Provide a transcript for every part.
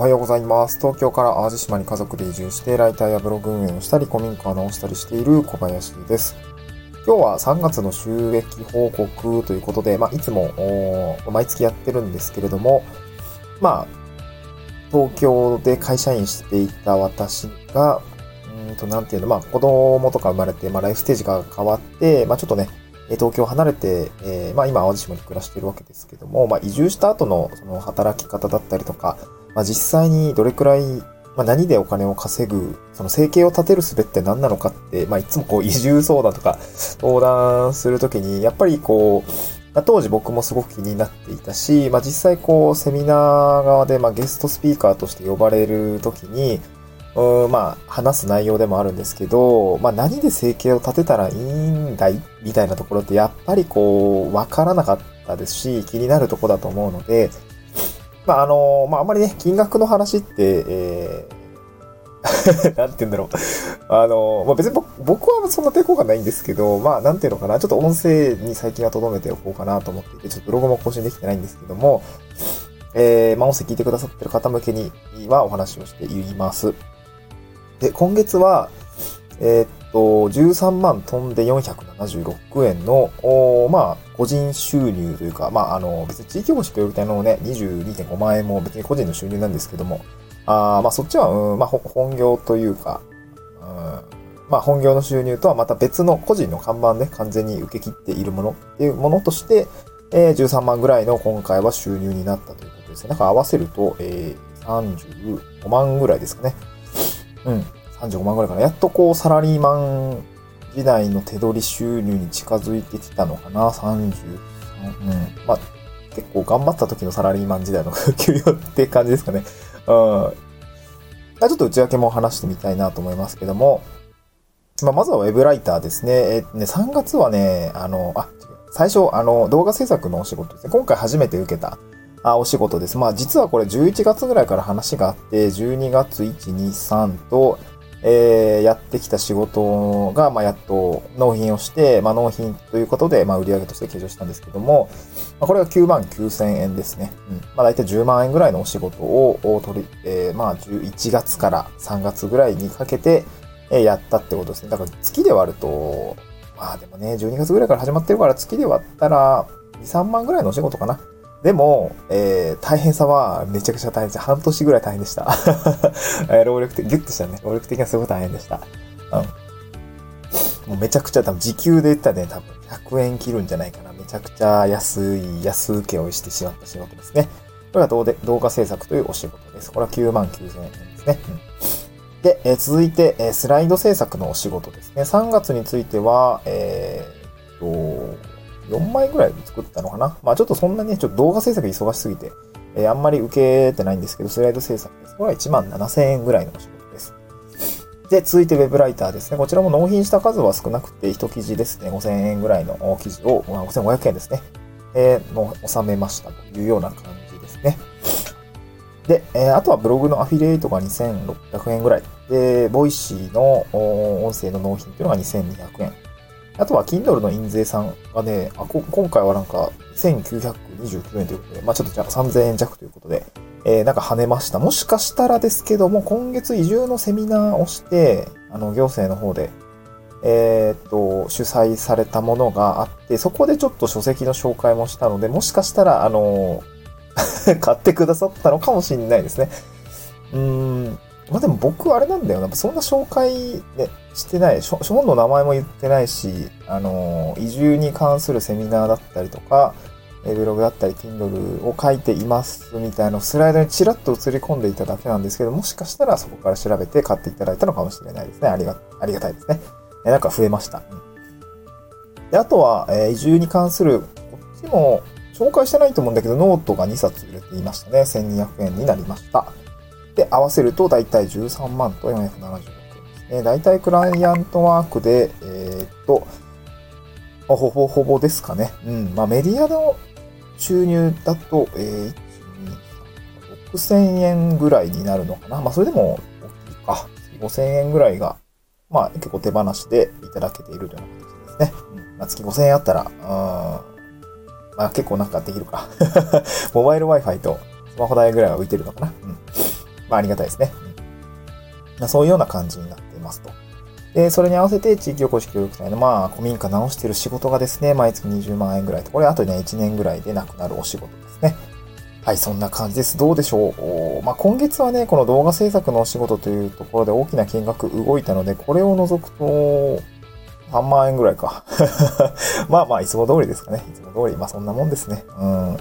おはようございます。東京から淡路島に家族で移住して、ライターやブログ運営をしたり、古民家を直したりしている小林です。今日は3月の収益報告ということで、まあ、いつも、毎月やってるんですけれども、まあ、東京で会社員していた私が、うんと、なんていうの、まあ、子供とか生まれて、まあ、ライフステージが変わって、まあ、ちょっとね、東京離れて、えーまあ今淡路島に暮らしているわけですけども、まあ移住した後のその働き方だったりとか、まあ実際にどれくらい、まあ何でお金を稼ぐ、その生計を立てる術って何なのかって、まあいつもこう 移住相談とか相談するときに、やっぱりこう、まあ当時僕もすごく気になっていたし、まあ実際こうセミナー側でまあゲストスピーカーとして呼ばれるときに、うんまあ、話す内容でもあるんですけど、まあ、何で生計を立てたらいいんだい？みたいなところって、やっぱりこう、わからなかったですし、気になるところだと思うので、まあ、あの、まあ、あんまりね、金額の話って、えー、なんて言うんだろう。あの、まあ、別に僕はそんな抵抗がないんですけど、まあ、なんていうのかな、ちょっと音声に最近は留めておこうかなと思っていて、ちょっとブログも更新できてないんですけども、えー、まあ、音声聞いてくださってる方向けにはお話をしています。で、今月は、えーっと、13万飛んで476円の、おまあ、個人収入というか、まあ、あの、別に地域保守協力隊のね、22.5万円も別に個人の収入なんですけども、あまあ、そっちは、うん、まあ、本業というか、うん、まあ、本業の収入とはまた別の個人の看板で完全に受け切っているものっていうものとして、えー13万ぐらいの今回は収入になったということですね。なんか合わせると、えー、35万ぐらいですかね。うん。35万ぐらいかな。やっとこう、サラリーマン時代の手取り収入に近づいてきたのかな。33。うん。まあ、結構頑張った時のサラリーマン時代の給与って感じですかね。うん。あちょっと内訳も話してみたいなと思いますけども。まあ、まずはウェブライターですね。えーね、3月はね、あの、あ、違う最初、あの、動画制作のお仕事ですね。今回初めて受けた、あ、お仕事です。まあ、実はこれ11月ぐらいから話があって、12月1、2、3と、えーやってきた仕事が、まあ、やっと納品をして、まあ、納品ということで、まあ、売上として計上したんですけども、まあ、これが9万9000円ですね。うん。まあ、大体10万円ぐらいのお仕事を、を取り、えーまあ、11月から3月ぐらいにかけて、えーやったってことですね。だから月で割ると、まあでもね、12月ぐらいから始まってるから月で割ったら、2、3万ぐらいのお仕事かな。でも、えー大変さはめちゃくちゃ大変でした。半年ぐらい大変でした。えー労力的、ギュッとしたね。労力的にはすごい大変でした。うん。もうめちゃくちゃ多分時給で言ったらね、多分100円切るんじゃないかな。めちゃくちゃ安い、安請けをしてしまった仕事ですね。これが動で動画制作というお仕事です。これは9万9000円ですね。うんで、えー続いて、えースライド制作のお仕事ですね。3月については、えーっと、4枚ぐらい作ったのかな？まあちょっとそんなに、ちょっと動画制作忙しすぎて、えーあんまり受けてないんですけど、スライド制作です。これは1万7000円ぐらいのお仕事です。で、続いてウェブライターですね。こちらも納品した数は少なくて、1記事ですね。5000円ぐらいの記事を、まあ5500円ですね。えーの収めましたというような感じですね。で、えーあとはブログのアフィリエイトが2600円ぐらい。で、ボイシーの音声の納品っていうのが2200円。あとは Kindle の印税さんがね、あこ今回はなんか1929円ということで、まあちょっとじゃあ3000円弱ということで、えーなんか跳ねました。もしかしたらですけども、今月移住のセミナーをして、あの、行政の方で、えーっと、主催されたものがあって、そこでちょっと書籍の紹介もしたので、もしかしたら、あの、買ってくださったのかもしれないですね。うーん。まあでも僕あれなんだよな。そんな紹介、ね、してない。書本の名前も言ってないし、あの、移住に関するセミナーだったりとか、ブログだったり、Kindle を書いていますみたいなスライドにチラッと映り込んでいただけなんですけど、もしかしたらそこから調べて買っていただいたのかもしれないですね。ありが、ありがたいですね。えなんか増えました。で、あとは、えー移住に関する、こっちも紹介してないと思うんだけど、ノートが2冊売れていましたね。1200円になりました。で、合わせると大体13万と476円ですね。大体クライアントワークで、えーっと、まあほぼほぼですかね。うん。まあメディアの収入だと、えー、1、2、3、6000円ぐらいになるのかな。まあそれでも大きいか。5000円ぐらいが、まあ結構手放しでいただけているというような形ですね。うん。まあ月5000円あったら、うん。まあ結構なんかできるか。モバイル Wi-Fi とスマホ代ぐらいは浮いてるのかな。うん。まあありがたいですね。うん、そういうような感じになっていますと。で、それに合わせて地域おこし協力隊の、まあ、古民家直している仕事がですね、毎月20万円ぐらいと、これあとね、1年ぐらいでなくなるお仕事ですね。はい、そんな感じです。どうでしょう？まあ、今月はね、この動画制作のお仕事というところで大きな金額動いたので、これを除くと、3万円ぐらいか。まあまあ、いつも通りですかね。いつも通り。まあ、そんなもんですね。うん。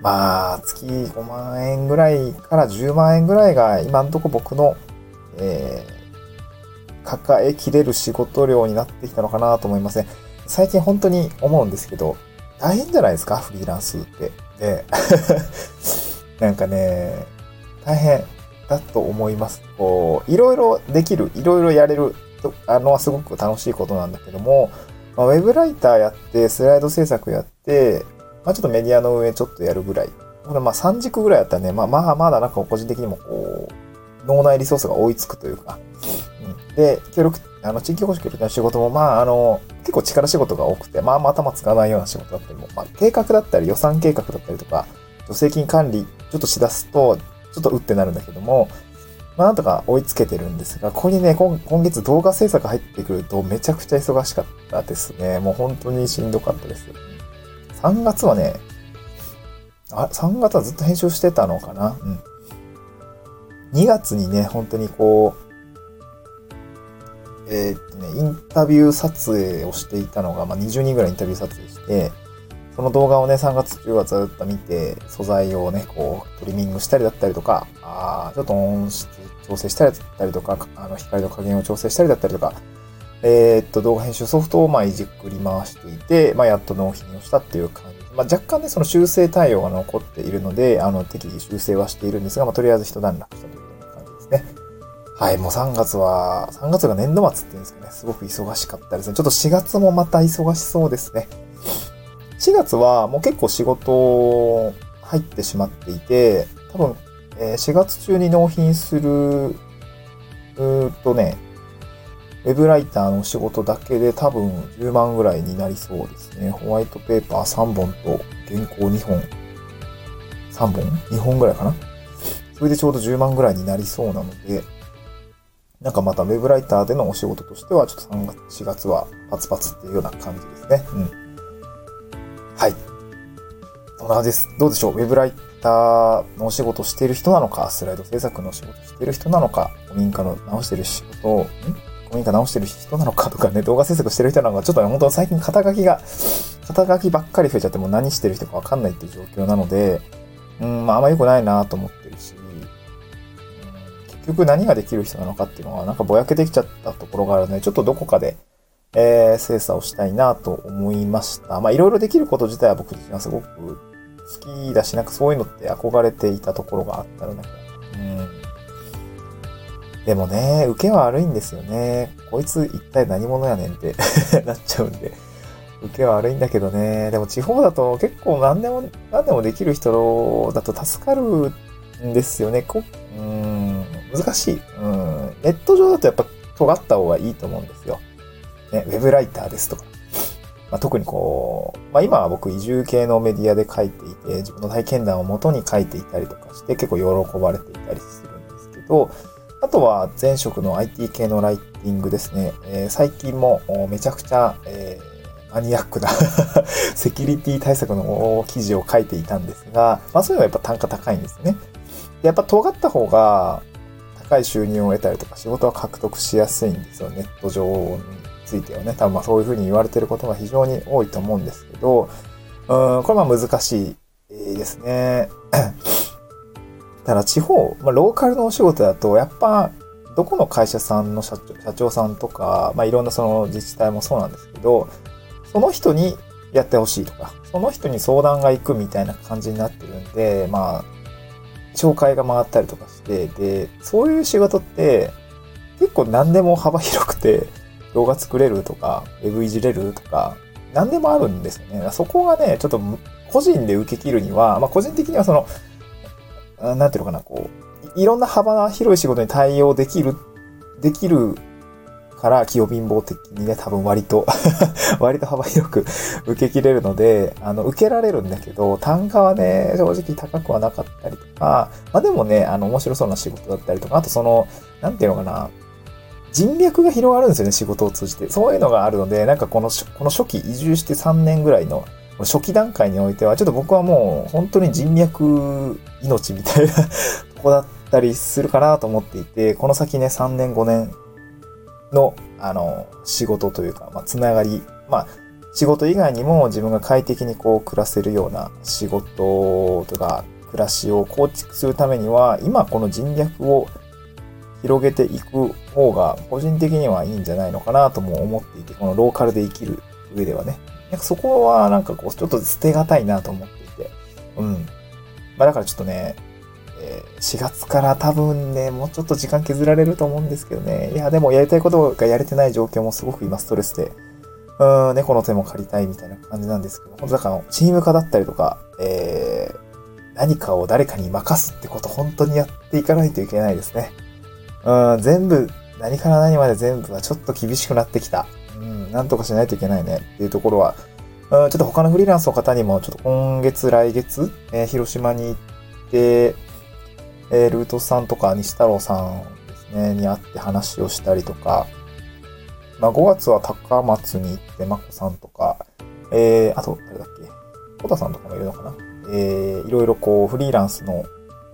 まあ、月5万円ぐらいから10万円ぐらいが、今んとこ僕の、えー、抱えきれる仕事量になってきたのかなと思いますね。最近本当に思うんですけど、大変じゃないですか？フリーランスって。で、なんかね、大変だと思います。こう、いろいろできる、いろいろやれる、あのはすごく楽しいことなんだけども、まあ、ウェブライターやって、スライド制作やって、まあちょっとメディアの運営ちょっとやるぐらい。これまあ3軸ぐらいやったらね、まあまあまだなんか個人的にもこう、脳内リソースが追いつくというか、うん、で、協力、あの、地域保守協力の仕事も、まああの、結構力仕事が多くて、まあまあ頭使わないような仕事だったりも、まあ計画だったり予算計画だったりとか、助成金管理ちょっとしだすと、ちょっとうってなるんだけども、まあなんとか追いつけてるんですが、ここにね、今月動画制作入ってくるとめちゃくちゃ忙しかったですね。もう本当にしんどかったです。3月はね、あ、3月はずっと編集してたのかな？うん。2月にね、本当にこう、えー、っとね、インタビュー撮影をしていたのが、まあ、20人ぐらいインタビュー撮影して、その動画をね、3月中はずっと見て、素材をね、こう、トリミングしたりだったりとか、あちょっと音質調整したりだったりとか、あの、光の加減を調整したりだったりとか、えー、っと、動画編集ソフトをまあいじっくり回していて、まあやっと納品をしたっていう感じ。まあ若干ね、その修正対応が残っているので、あの、適宜修正はしているんですが、まあとりあえず一段落したという感じですね。はい、もう3月は、3月が年度末っていうんですかね、すごく忙しかったですね。ちょっと4月もまた忙しそうですね。4月はもう結構仕事入ってしまっていて、多分、え4月中に納品する、うーとね、ウェブライターの仕事だけで多分10万ぐらいになりそうですね。ホワイトペーパー3本と原稿2本。3本 ?2 本ぐらいかな？それでちょうど10万ぐらいになりそうなので、なんかまたウェブライターでのお仕事としては、ちょっと3月、4月はパツパツっていうような感じですね。うん。はい。そんな感じです？どうでしょう？ウェブライターのお仕事している人なのか、スライド制作のお仕事している人なのか、古民家の直してる仕事を、ん？古民家直してる人なのかとかね、動画制作してる人なのか、ちょっとね、本当最近肩書きが、肩書きばっかり増えちゃってもう何してる人かわかんないっていう状況なので、うん、まああんま良くないなと思ってるし、結局何ができる人なのかっていうのはなんかぼやけてきちゃったところがあるので、ちょっとどこかで、えー、精査をしたいなと思いました。まあいろいろできること自体は僕自身はすごく好きだし、なんかそういうのって憧れていたところがあったので、うんでもね、受けは悪いんですよね。こいつ一体何者やねんって なっちゃうんで。受けは悪いんだけどね。でも地方だと結構何でも、何でもできる人だと助かるんですよね。こうん、難しい。うん。ネット上だとやっぱ尖った方がいいと思うんですよ。ね、ウェブライターですとか。まあ、特にこう、まあ、今は僕移住系のメディアで書いていて、自分の体験談を元に書いていたりとかして結構喜ばれていたりするんですけど、あとは前職の IT 系のライティングですね。えー、最近もめちゃくちゃ、えー、マニアックな セキュリティ対策の記事を書いていたんですが、まあそういうのはやっぱ単価高いんですね。やっぱ尖った方が高い収入を得たりとか仕事は獲得しやすいんですよ。ネット上についてはね。多分まあそういうふうに言われてることが非常に多いと思うんですけど、うん、これは難しいですね。ただ地方、まあ、ローカルのお仕事だと、やっぱ、どこの会社さんの社長社長さんとか、まあ、いろんなその自治体もそうなんですけど、その人にやってほしいとか、その人に相談が行くみたいな感じになってるんで、まあ、紹介が回ったりとかして、で、そういう仕事って結構何でも幅広くて、動画作れるとか、ウェブいじれるとか、何でもあるんですよね。そこがね、ちょっと個人で受け切るには、まあ個人的にはその、なんていうのかな、こう、いろんな幅の広い仕事に対応できる、できるから器用貧乏的にね、多分割と 割と幅広く受け切れるので、あの、受けられるんだけど、単価はね、正直高くはなかったりとか、まあでもね、あの、面白そうな仕事だったりとか、あとその、なんていうのかな、人脈が広がるんですよね、仕事を通じて。そういうのがあるので、なんかこの、この初期移住して3年ぐらいの初期段階においては、ちょっと僕はもう本当に人脈命みたいなとこだったりするかなと思っていて、この先ね、3年5年の、あの、仕事というか、まあ、つながり、まあ、仕事以外にも自分が快適にこう暮らせるような仕事とか暮らしを構築するためには、今この人脈を広げていく方が個人的にはいいんじゃないのかなとも思っていて、このローカルで生きる上ではね。そこはなんかこう、ちょっと捨てがたいなと思っていて。うん。まあだからちょっとね、え4月から多分ね、もうちょっと時間削られると思うんですけどね。いや、でもやりたいことがやれてない状況もすごく今ストレスで、うん、猫の手も借りたいみたいな感じなんですけど、本当だからチーム化だったりとか、えー、何かを誰かに任すってこと本当にやっていかないといけないですね。うん、全部、何から何まで全部はちょっと厳しくなってきた。うん、なんとかしないといけないねっていうところは、うん、ちょっと他のフリーランスの方にも、ちょっと今月、来月、えー、広島に行って、えー、ルートさんとか西太郎さんですね、に会って話をしたりとか、まあ5月は高松に行って、まこさんとか、えー、あと、誰だっけ、小田さんとかもいるのかなえー、いろいろこう、フリーランスの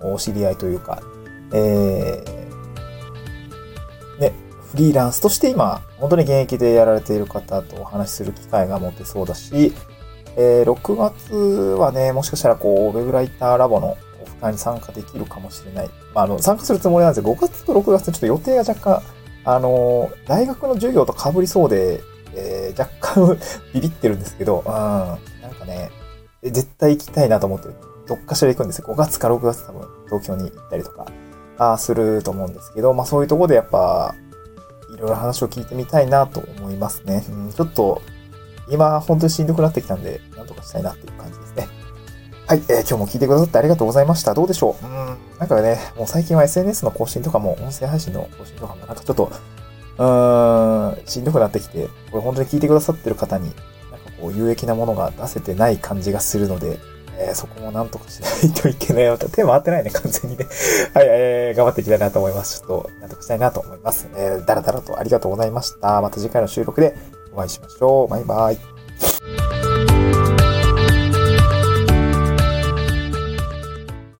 お知り合いというか、えー、フリーランスとして今、本当に現役でやられている方とお話しする機会が持てそうだし、えー、6月はね、もしかしたらこう、ウェブライターラボのオフ会に参加できるかもしれない。まあ、あの、参加するつもりなんですけど、5月と6月ちょっと予定が若干、あの、大学の授業と被りそうで、えー、若干ビビってるんですけど、うん、なんかね、絶対行きたいなと思って、どっかしら行くんですよ。5月か6月多分東京に行ったりとか、あすると思うんですけど、まあそういうところでやっぱ、いろいろ話を聞いてみたいなと思いますね。うん、ちょっと、今、本当にしんどくなってきたんで、なんとかしたいなっていう感じですね。はい、えー、今日も聞いてくださってありがとうございました。どうでしょう？うん、なんかね、もう最近は SNS の更新とかも、音声配信の更新とかも、なんかちょっと、うーん、しんどくなってきて、これ本当に聞いてくださってる方に、なんかこう、有益なものが出せてない感じがするので、えー、そこもなんとかしない といけない。また手回ってないね、完全にね。はい、えー、頑張っていきたいなと思います。ちょっと、なんとかしたいなと思います。えー、だらだらとありがとうございました。また次回の収録でお会いしましょう。バイバイ。